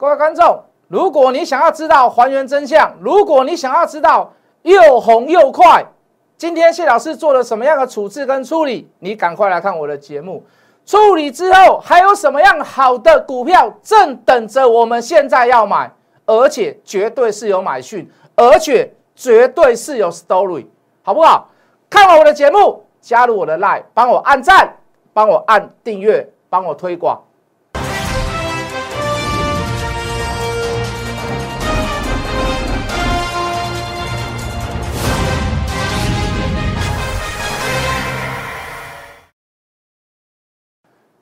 各位观众，如果你想要知道还原真相，如果你想要知道又红又快，今天谢老师做了什么样的处置跟处理，你赶快来看我的节目。处理之后还有什么样好的股票正等着我们现在要买，而且绝对是有买讯，而且绝对是有 story，好不好？看完我的节目，加入我的 line，帮我按赞，帮我按订阅，帮我推广。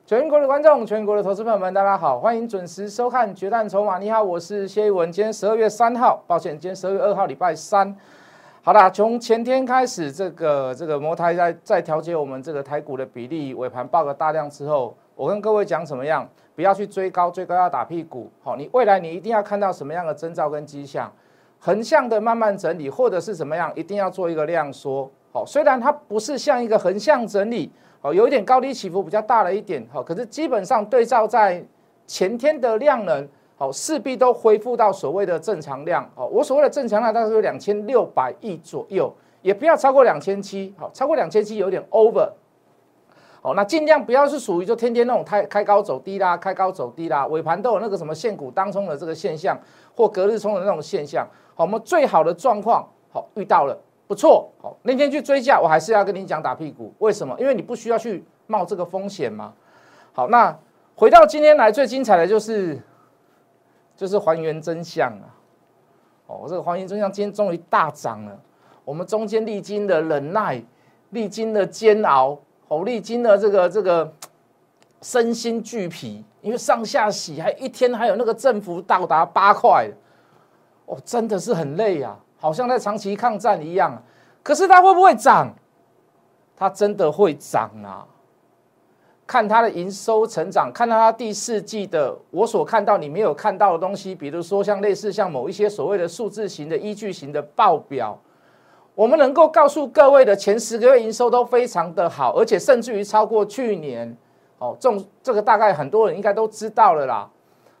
全国的观众，全国的投资朋友们，大家好，欢迎准时收看《决战筹码》。你好，我是谢一文。今天十二月三号，抱歉，今天十二月二号，礼拜三。好啦，从前天开始，这个这个摩台在在调节我们这个台股的比例，尾盘报个大量之后，我跟各位讲怎么样，不要去追高，追高要打屁股。好，你未来你一定要看到什么样的征兆跟迹象，横向的慢慢整理，或者是怎么样，一定要做一个量缩。好，虽然它不是像一个横向整理。哦，有一点高低起伏比较大了一点，好，可是基本上对照在前天的量能，好，势必都恢复到所谓的正常量，哦，我所谓的正常量大概是两千六百亿左右，也不要超过两千七，好，超过两千七有点 over，好，那尽量不要是属于就天天那种开开高走低啦，开高走低啦，尾盘都有那个什么现股当冲的这个现象，或隔日冲的那种现象，好，我们最好的状况，好，遇到了。不错，好，那天去追价，我还是要跟你讲打屁股，为什么？因为你不需要去冒这个风险嘛。好，那回到今天来，最精彩的就是，就是还原真相啊。哦，这个还原真相今天终于大涨了。我们中间历经的忍耐，历经的煎熬，哦，历经的这个这个身心俱疲，因为上下洗还一天还有那个振幅到达八块，哦，真的是很累呀。好像在长期抗战一样，可是它会不会涨？它真的会涨啊！看它的营收成长，看到它第四季的我所看到你没有看到的东西，比如说像类似像某一些所谓的数字型的依据型的报表，我们能够告诉各位的前十个月营收都非常的好，而且甚至于超过去年。哦，这种这个大概很多人应该都知道了啦。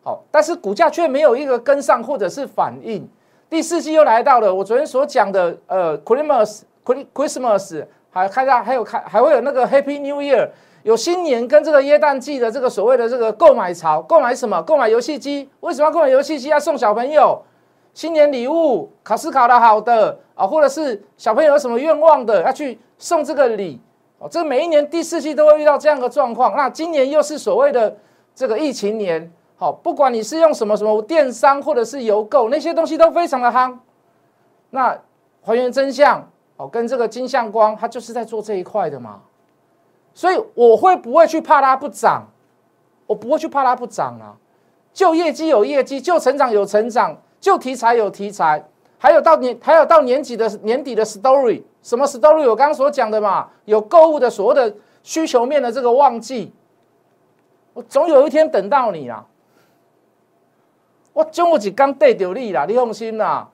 好，但是股价却没有一个跟上或者是反应。第四季又来到了，我昨天所讲的，呃，Christmas，Christmas，还看到还有看还会有那个 Happy New Year，有新年跟这个耶诞季的这个所谓的这个购买潮，购买什么？购买游戏机？为什么要购买游戏机？要送小朋友新年礼物，考试考得好的啊，或者是小朋友有什么愿望的，要去送这个礼哦。这每一年第四季都会遇到这样的状况，那今年又是所谓的这个疫情年。好，不管你是用什么什么电商或者是邮购，那些东西都非常的夯。那还原真相，哦，跟这个金相光，它就是在做这一块的嘛。所以我会不会去怕它不涨？我不会去怕它不涨啊。就业绩有业绩，就成长有成长，就题材有题材，还有到年还有到年底的年底的 story，什么 story？我刚刚所讲的嘛，有购物的所谓的需求面的这个旺季，我总有一天等到你啊。我中午只刚对着你啦，你放心啦，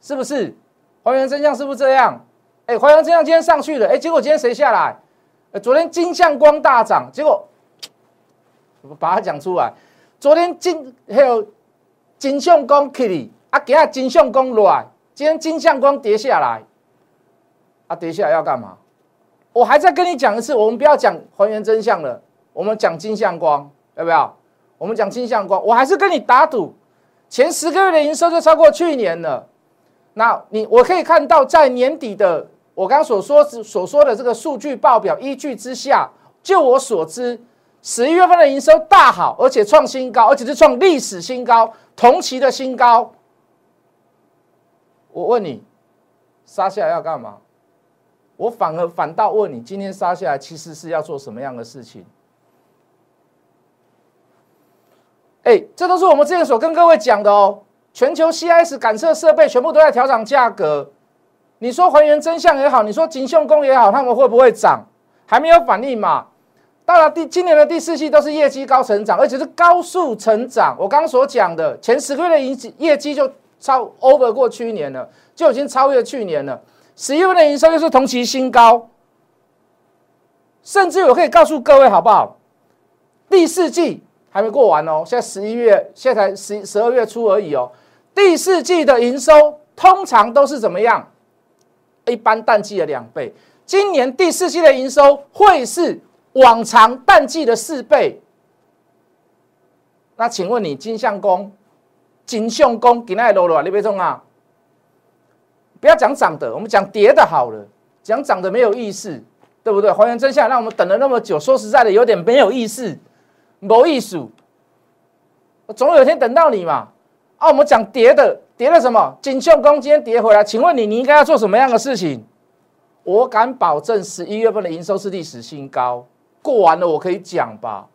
是不是？还原真相是不是这样？哎，还原真相今天上去了，哎，结果今天谁下来？昨天金相光大涨，结果把它讲出来。昨天金还有金相光起哩，啊，今日金相光落来，今天金相光跌下来，啊，跌下来要干嘛？我还在跟你讲一次，我们不要讲还原真相了，我们讲金相光，要不要？我们讲金相光，我还是跟你打赌，前十个月的营收就超过去年了。那你我可以看到，在年底的我刚刚所说所说的这个数据报表依据之下，就我所知，十一月份的营收大好，而且创新高，而且是创历史新高，同期的新高。我问你，杀下来要干嘛？我反而反倒问你，今天杀下来其实是要做什么样的事情？哎，这都是我们之前所跟各位讲的哦。全球 CIS 感测设备全部都在调涨价格。你说还原真相也好，你说金相工也好，他们会不会涨？还没有反应嘛。到了第今年的第四季都是业绩高成长，而且是高速成长。我刚刚所讲的前十个月的营业绩就超 over 过去年了，就已经超越去年了。十一月的营收又是同期新高，甚至我可以告诉各位好不好？第四季。还没过完哦，现在十一月，现在才十十二月初而已哦。第四季的营收通常都是怎么样？一般淡季的两倍。今年第四季的营收会是往常淡季的四倍。那请问你金相公、金相公给那落了，你别中啊！不要讲涨的，我们讲跌的好了。讲涨的没有意思，对不对？还原真相，让我们等了那么久，说实在的，有点没有意思，没意思。我总有一天等到你嘛。啊，我们讲跌的，跌了什么？金相公今天跌回来，请问你，你应该要做什么样的事情？我敢保证，十一月份的营收是历史新高。过完了，我可以讲吧。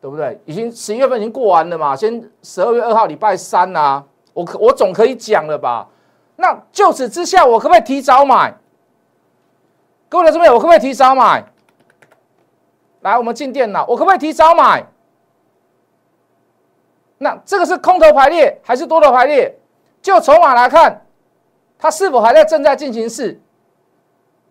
对不对？已经十一月份已经过完了嘛，先十二月二号礼拜三呐，我可我总可以讲了吧？那就此之下，我可不可以提早买？各位来这边，我可不可以提早买？来，我们进电脑，我可不可以提早买？那这个是空头排列还是多头排列？就筹码来看，它是否还在正在进行式？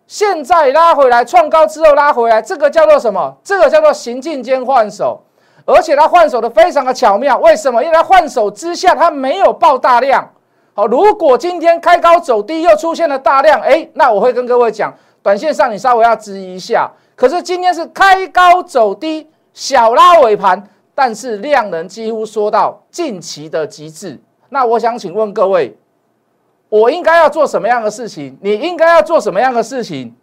现在拉回来创高之后拉回来，这个叫做什么？这个叫做行进间换手。而且它换手的非常的巧妙，为什么？因为它换手之下，它没有爆大量。好，如果今天开高走低又出现了大量，哎，那我会跟各位讲，短线上你稍微要质疑一下。可是今天是开高走低，小拉尾盘，但是量能几乎说到近期的极致。那我想请问各位，我应该要做什么样的事情？你应该要做什么样的事情？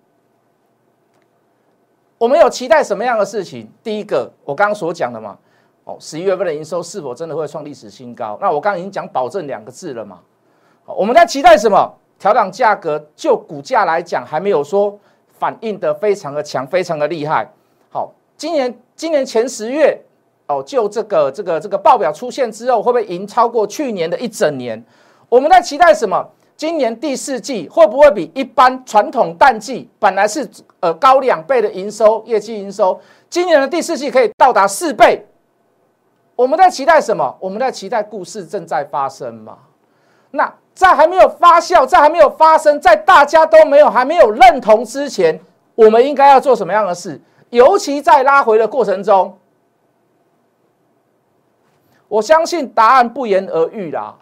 我们有期待什么样的事情？第一个，我刚刚所讲的嘛，哦，十一月份的营收是否真的会创历史新高？那我刚刚已经讲保证两个字了嘛。我们在期待什么？调整价格，就股价来讲，还没有说反应的非常的强，非常的厉害。好，今年今年前十月，哦，就这个这个这个报表出现之后，会不会赢超过去年的一整年？我们在期待什么？今年第四季会不会比一般传统淡季本来是呃高两倍的营收业绩营收？今年的第四季可以到达四倍？我们在期待什么？我们在期待故事正在发生嘛？那在还没有发酵，在还没有发生，在大家都没有还没有认同之前，我们应该要做什么样的事？尤其在拉回的过程中，我相信答案不言而喻啦。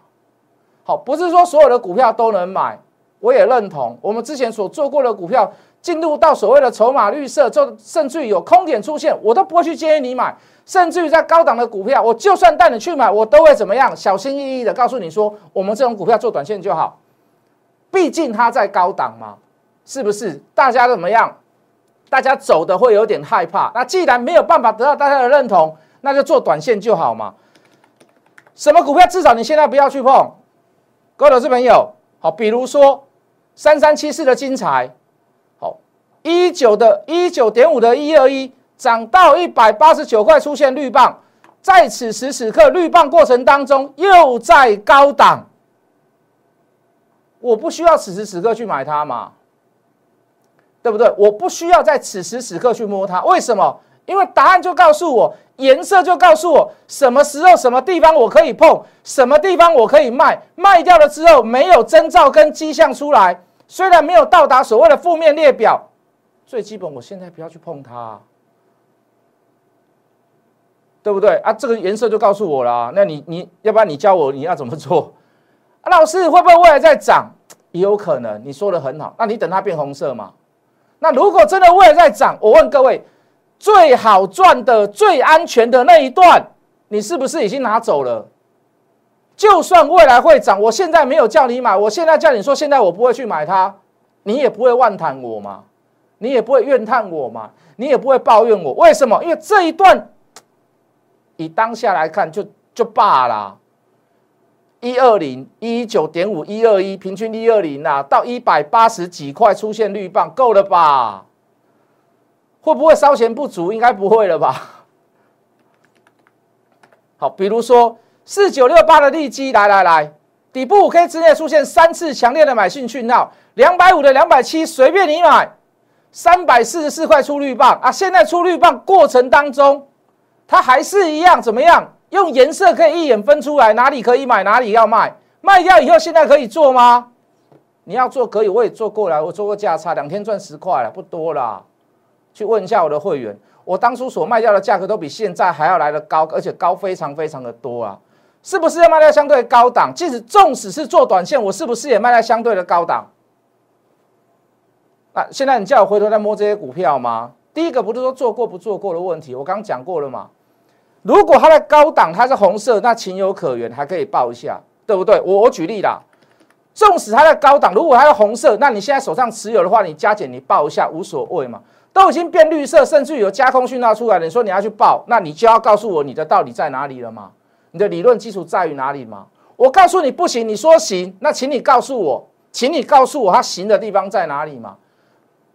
好，不是说所有的股票都能买，我也认同。我们之前所做过的股票，进入到所谓的筹码绿色，就甚至于有空点出现，我都不会去建议你买。甚至于在高档的股票，我就算带你去买，我都会怎么样？小心翼翼的告诉你说，我们这种股票做短线就好。毕竟它在高档嘛，是不是？大家怎么样？大家走的会有点害怕。那既然没有办法得到大家的认同，那就做短线就好嘛。什么股票至少你现在不要去碰。各位投资朋友，好，比如说三三七四的金财，好，一九的一九点五的一二一涨到一百八十九块，出现绿棒，在此时此刻绿棒过程当中又在高档，我不需要此时此刻去买它嘛，对不对？我不需要在此时此刻去摸它，为什么？因为答案就告诉我。颜色就告诉我什么时候、什么地方我可以碰，什么地方我可以卖。卖掉了之后没有征兆跟迹象出来，虽然没有到达所谓的负面列表，最基本我现在不要去碰它，对不对啊？这个颜色就告诉我了。那你你要不然你教我你要怎么做？啊，老师会不会未来再涨？也有可能。你说的很好，那你等它变红色嘛？那如果真的未来再涨，我问各位。最好赚的、最安全的那一段，你是不是已经拿走了？就算未来会涨，我现在没有叫你买，我现在叫你说，现在我不会去买它，你也不会妄谈我嘛，你也不会怨叹我嘛，你也不会抱怨我。为什么？因为这一段以当下来看，就就罢了。一二零一九点五一二一，平均一二零啊，到一百八十几块出现绿棒，够了吧？会不会烧钱不足？应该不会了吧。好，比如说四九六八的利基，来来来，底部五 K 之内出现三次强烈的买进讯号，两百五的两百七随便你买，三百四十四块出绿棒啊！现在出绿棒过程当中，它还是一样怎么样？用颜色可以一眼分出来哪里可以买，哪里要卖，卖掉以后现在可以做吗？你要做可以，我也做过来，我做过价差，两天赚十块了，不多了。去问一下我的会员，我当初所卖掉的价格都比现在还要来的高，而且高非常非常的多啊！是不是要卖在相对高档？即使纵使是做短线，我是不是也卖在相对的高档？那现在你叫我回头再摸这些股票吗？第一个不是说做过不做过的问题，我刚刚讲过了嘛。如果它在高档，它是红色，那情有可原，还可以报一下，对不对？我我举例啦，纵使它在高档，如果它是红色，那你现在手上持有的话，你加减你报一下无所谓嘛。都已经变绿色，甚至有加空讯号出来了。你说你要去报，那你就要告诉我你的道理在哪里了吗？你的理论基础在于哪里吗？我告诉你不行，你说行，那请你告诉我，请你告诉我它行的地方在哪里吗？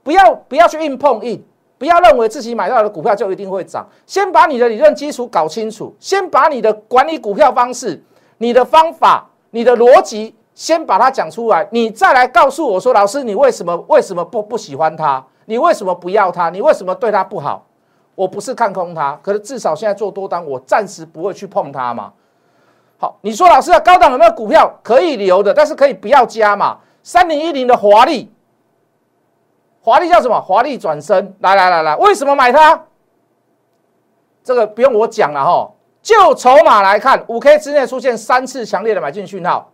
不要不要去硬碰硬，不要认为自己买到的股票就一定会涨。先把你的理论基础搞清楚，先把你的管理股票方式、你的方法、你的逻辑先把它讲出来，你再来告诉我说，老师你为什么为什么不不喜欢它？你为什么不要它？你为什么对它不好？我不是看空它，可是至少现在做多单，我暂时不会去碰它嘛。好，你说老师啊，高档有没有股票可以留的，但是可以不要加嘛？三零一零的华丽，华丽叫什么？华丽转身，来来来来，为什么买它？这个不用我讲了哈。就筹码来看，五 K 之内出现三次强烈的买进讯号，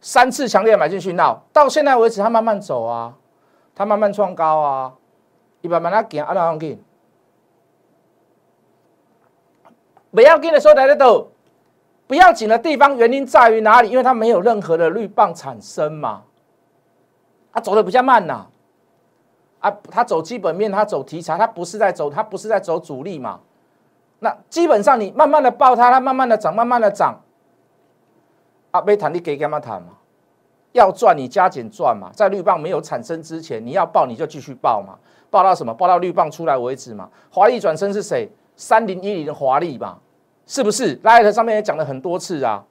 三次强烈的买进讯号，到现在为止它慢慢走啊。它慢慢创高啊，一慢慢啊行，啊哪样紧？不要紧的时候来得到，不要紧的地方原因在于哪里？因为它没有任何的绿棒产生嘛，它走的比较慢呐，啊，它走基本面，它走题材，它不是在走，它不是在走主力嘛。那基本上你慢慢的抱它，它慢慢的涨，慢慢的涨，啊，没谈你给干嘛谈嘛？要赚你加减赚嘛，在绿棒没有产生之前，你要报你就继续报嘛，报到什么？报到绿棒出来为止嘛。华丽转身是谁？三零一零的华丽嘛，是不是？来，上面也讲了很多次啊。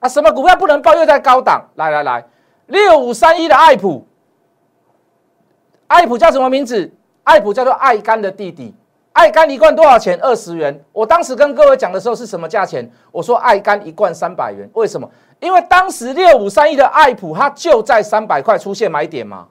啊，什么股票不能报？又在高档。来来来，六五三一的爱普，爱普叫什么名字？爱普叫做爱干的弟弟。爱肝一罐多少钱？二十元。我当时跟各位讲的时候是什么价钱？我说爱肝一罐三百元。为什么？因为当时六五三一的爱普，它就在三百块出现买点嘛，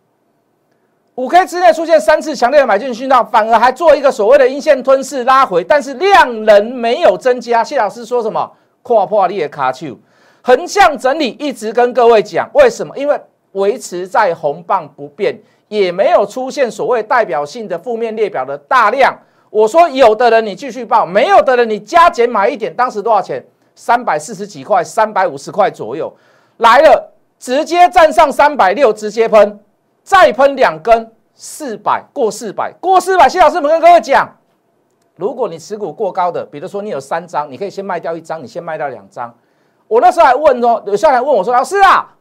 五 K 之内出现三次强烈的买进讯号，反而还做一个所谓的阴线吞噬拉回，但是量能没有增加。谢老师说什么？跨破裂卡丘，横向整理，一直跟各位讲，为什么？因为维持在红棒不变，也没有出现所谓代表性的负面列表的大量。我说有的人你继续报，没有的人你加减买一点。当时多少钱？三百四十几块，三百五十块左右来了，直接站上三百六，直接喷，再喷两根，四百过四百过四百。谢老师，们跟各位讲，如果你持股过高的，比如说你有三张，你可以先卖掉一张，你先卖掉两张。我那时候还问说，有下来问我说，老师啊，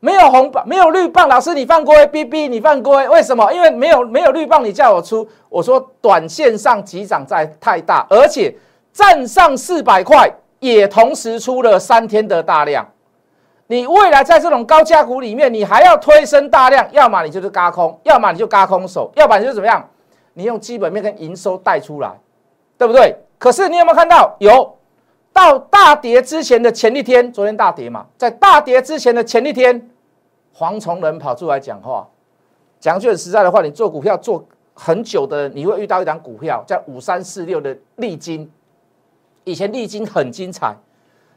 没有红棒，没有绿棒，老师你犯规，B B 你犯规，为什么？因为没有没有绿棒，你叫我出，我说短线上急涨在太大，而且站上四百块。也同时出了三天的大量，你未来在这种高价股里面，你还要推升大量，要么你就是嘎空，要么你就嘎空手，要不然就怎么样？你用基本面跟营收带出来，对不对？可是你有没有看到？有到大跌之前的前一天，昨天大跌嘛，在大跌之前的前一天，黄崇仁跑出来讲话，讲句很实在的话，你做股票做很久的，你会遇到一档股票叫五三四六的利金。以前利金很精彩，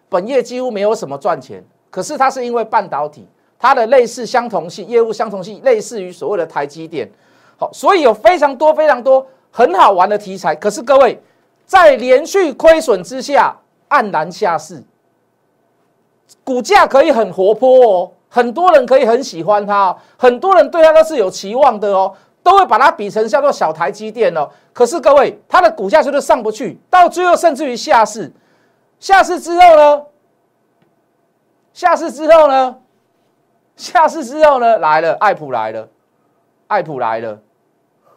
本业几乎没有什么赚钱，可是它是因为半导体，它的类似相同性业务相同性类似于所谓的台积电，好，所以有非常多非常多很好玩的题材。可是各位在连续亏损之下黯然下市，股价可以很活泼哦，很多人可以很喜欢它，很多人对它都是有期望的哦。都会把它比成叫做小台积电哦，可是各位，它的股价就是上不去，到最后甚至于下市，下市之后呢？下市之后呢？下市之后呢？来了，爱普来了，爱普来了，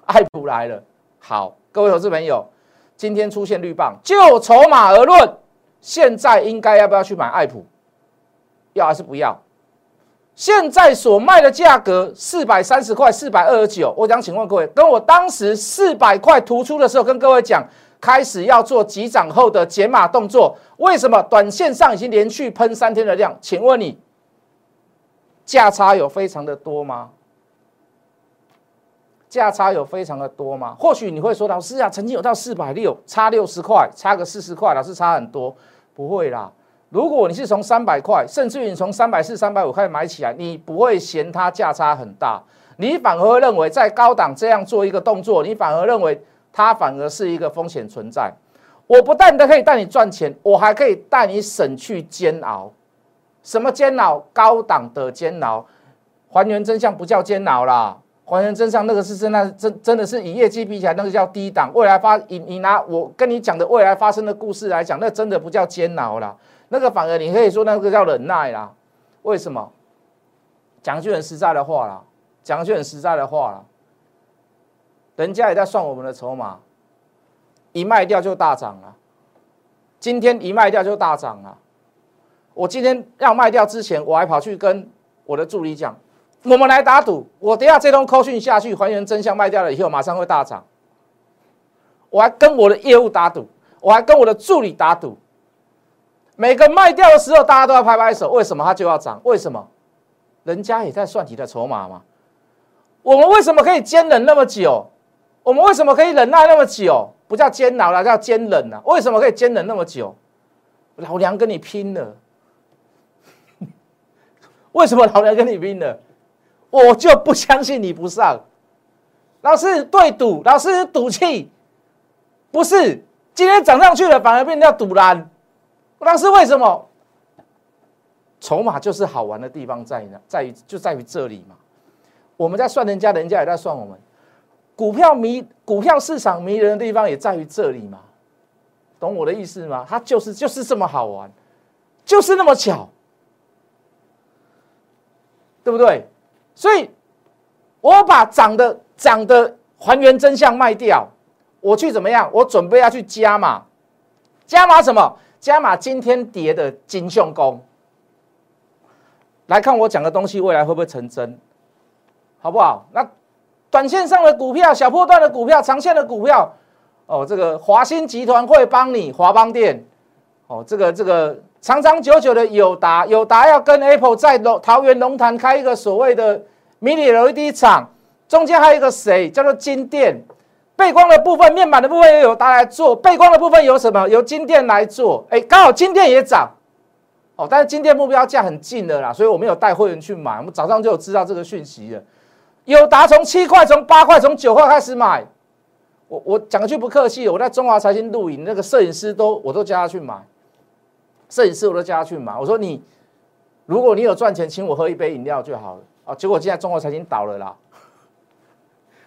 爱普来了。好，各位投资朋友，今天出现绿棒，就筹码而论，现在应该要不要去买爱普？要还是不要？现在所卖的价格四百三十块，四百二十九。我想请问各位，跟我当时四百块突出的时候，跟各位讲，开始要做急涨后的解码动作。为什么？短线上已经连续喷三天的量，请问你价差有非常的多吗？价差有非常的多吗？或许你会说，老师啊，曾经有到四百六，差六十块，差个四十块，老师差很多，不会啦。如果你是从三百块，甚至于你从三百四、三百五块买起来，你不会嫌它价差很大，你反而会认为在高档这样做一个动作，你反而认为它反而是一个风险存在。我不但可以带你赚钱，我还可以带你省去煎熬。什么煎熬？高档的煎熬，还原真相不叫煎熬啦。还原真相，那个是真的，真真的是以业绩比起来，那个叫低档。未来发，你你拿我跟你讲的未来发生的故事来讲，那真的不叫煎熬啦，那个反而你可以说那个叫忍耐啦。为什么？讲句很实在的话啦，讲句很实在的话啦，人家也在算我们的筹码，一卖掉就大涨了。今天一卖掉就大涨了。我今天要卖掉之前，我还跑去跟我的助理讲。我们来打赌，我等下这通扣讯下去，还原真相卖掉了以后，马上会大涨。我还跟我的业务打赌，我还跟我的助理打赌。每个卖掉的时候，大家都要拍拍手。为什么它就要涨？为什么？人家也在算你的筹码嘛。我们为什么可以坚忍那么久？我们为什么可以忍耐那么久？不叫煎熬了，叫坚忍啊。为什么可以坚忍那么久？老娘跟你拼了！为什么老娘跟你拼了？我就不相信你不上，老师对赌，老师赌气，不是今天涨上去了，反而变成赌蓝。老师为什么？筹码就是好玩的地方在呢，在于就在于这里嘛。我们在算人家，人家也在算我们。股票迷，股票市场迷人的地方也在于这里嘛。懂我的意思吗？它就是就是这么好玩，就是那么巧，对不对？所以，我把涨的涨的还原真相卖掉，我去怎么样？我准备要去加码，加码什么？加码今天跌的金相工。来看我讲的东西，未来会不会成真？好不好？那短线上的股票、小波段的股票、长线的股票，哦，这个华兴集团会帮你华邦店，哦，这个这个。长长久久的友达，友达要跟 Apple 在龙桃园龙潭开一个所谓的 Mini LED 厂，中间还有一个谁叫做金电，背光的部分、面板的部分由友达来做，背光的部分由什么？由金电来做。哎，刚好金电也涨，哦，但是金电目标价很近的啦，所以我没有带会员去买，我们早上就有知道这个讯息了。友达从七块、从八块、从九块开始买，我我讲句不客气，我在中华财经录影，那个摄影师都我都叫他去买。摄影师我都叫他去买，我说你，如果你有赚钱，请我喝一杯饮料就好了啊。结果现在中国财经倒了啦，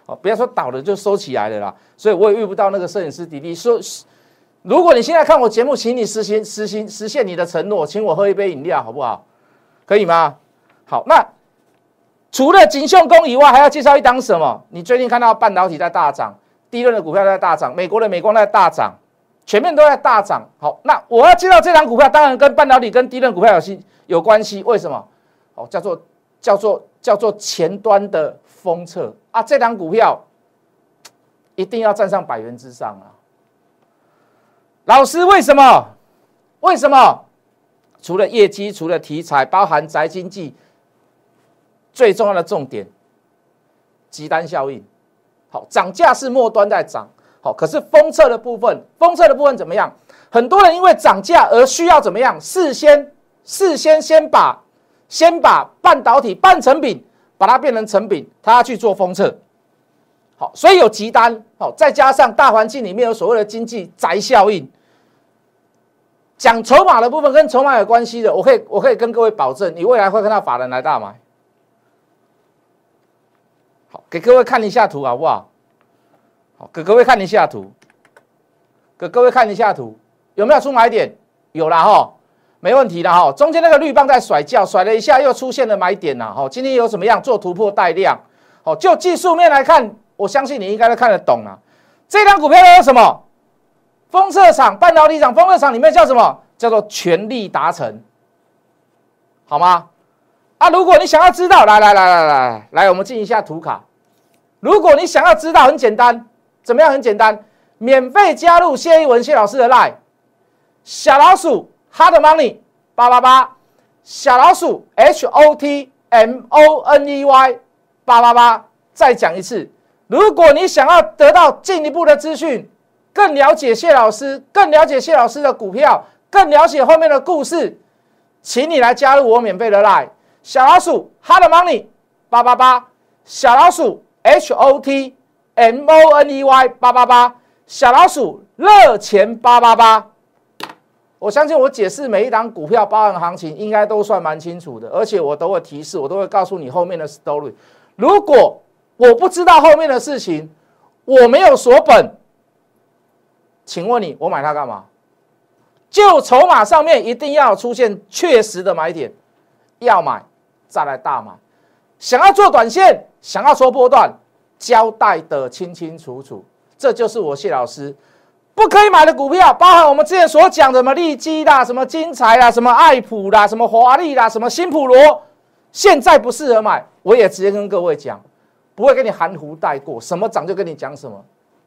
哦，不要说倒了就收起来了啦。所以我也遇不到那个摄影师弟弟说，如果你现在看我节目，请你实行实行实现你的承诺，请我喝一杯饮料好不好？可以吗？好，那除了锦绣工以外，还要介绍一档什么？你最近看到半导体在大涨，第一轮的股票在大涨，美国的美光在大涨。全面都在大涨，好，那我要知道这张股票，当然跟半导体、跟低润股票有系有关系。为什么？哦，叫做叫做叫做前端的封测啊，这张股票一定要站上百元之上啊！老师，为什么？为什么？除了业绩，除了题材，包含宅经济，最重要的重点，集单效应。好，涨价是末端在涨。可是封测的部分，封测的部分怎么样？很多人因为涨价而需要怎么样？事先事先先把先把半导体半成品把它变成成品，他要去做封测。好，所以有急单。好，再加上大环境里面有所谓的经济宅效应。讲筹码的部分跟筹码有关系的，我可以我可以跟各位保证，你未来会看到法人来大买。好，给各位看一下图好不好？好，给各位看一下图，给各位看一下图，有没有出买点？有了哈，没问题的哈。中间那个绿棒在甩叫，甩了一下又出现了买点了哈。今天有怎么样做突破带量？好，就技术面来看，我相信你应该都看得懂了。这张股票有什么？封测厂、半导体厂、封测厂里面叫什么？叫做全力达成，好吗？啊，如果你想要知道，来来来来来来，我们进一下图卡。如果你想要知道，很简单。怎么样？很简单，免费加入谢一文谢老师的 line，小老鼠 hard money 八八八，小老鼠 h o t m o n e y 八八八。再讲一次，如果你想要得到进一步的资讯，更了解谢老师，更了解谢老师的股票，更了解后面的故事，请你来加入我免费的 Line 小老鼠 Hot Money 八八八，小老鼠 H O T M O N E Y 八八八，小老鼠热钱八八八。我相信我解释每一档股票包含行情，应该都算蛮清楚的，而且我都会提示，我都会告诉你后面的 story。如果我不知道后面的事情，我没有锁本，请问你，我买它干嘛？就筹码上面一定要出现确实的买点，要买再来大买。想要做短线，想要说波段，交代的清清楚楚，这就是我谢老师。不可以买的股票，包含我们之前所讲的什么利基啦、什么金财啦、什么爱普啦、什么华丽啦、什么新普罗，现在不适合买。我也直接跟各位讲，不会跟你含糊带过，什么涨就跟你讲什么。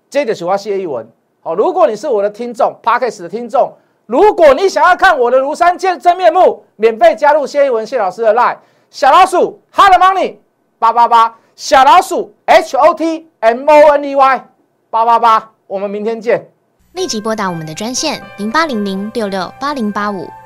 接着喜欢谢一文，好，如果你是我的听众 p a r k e s 的听众，如果你想要看我的庐山见真面目，免费加入谢一文谢老师的 line 小老鼠 Hot Money 八八八，小老鼠 H O T M O N E Y 八八八，我们明天见。立即拨打我们的专线零八零零六六八零八五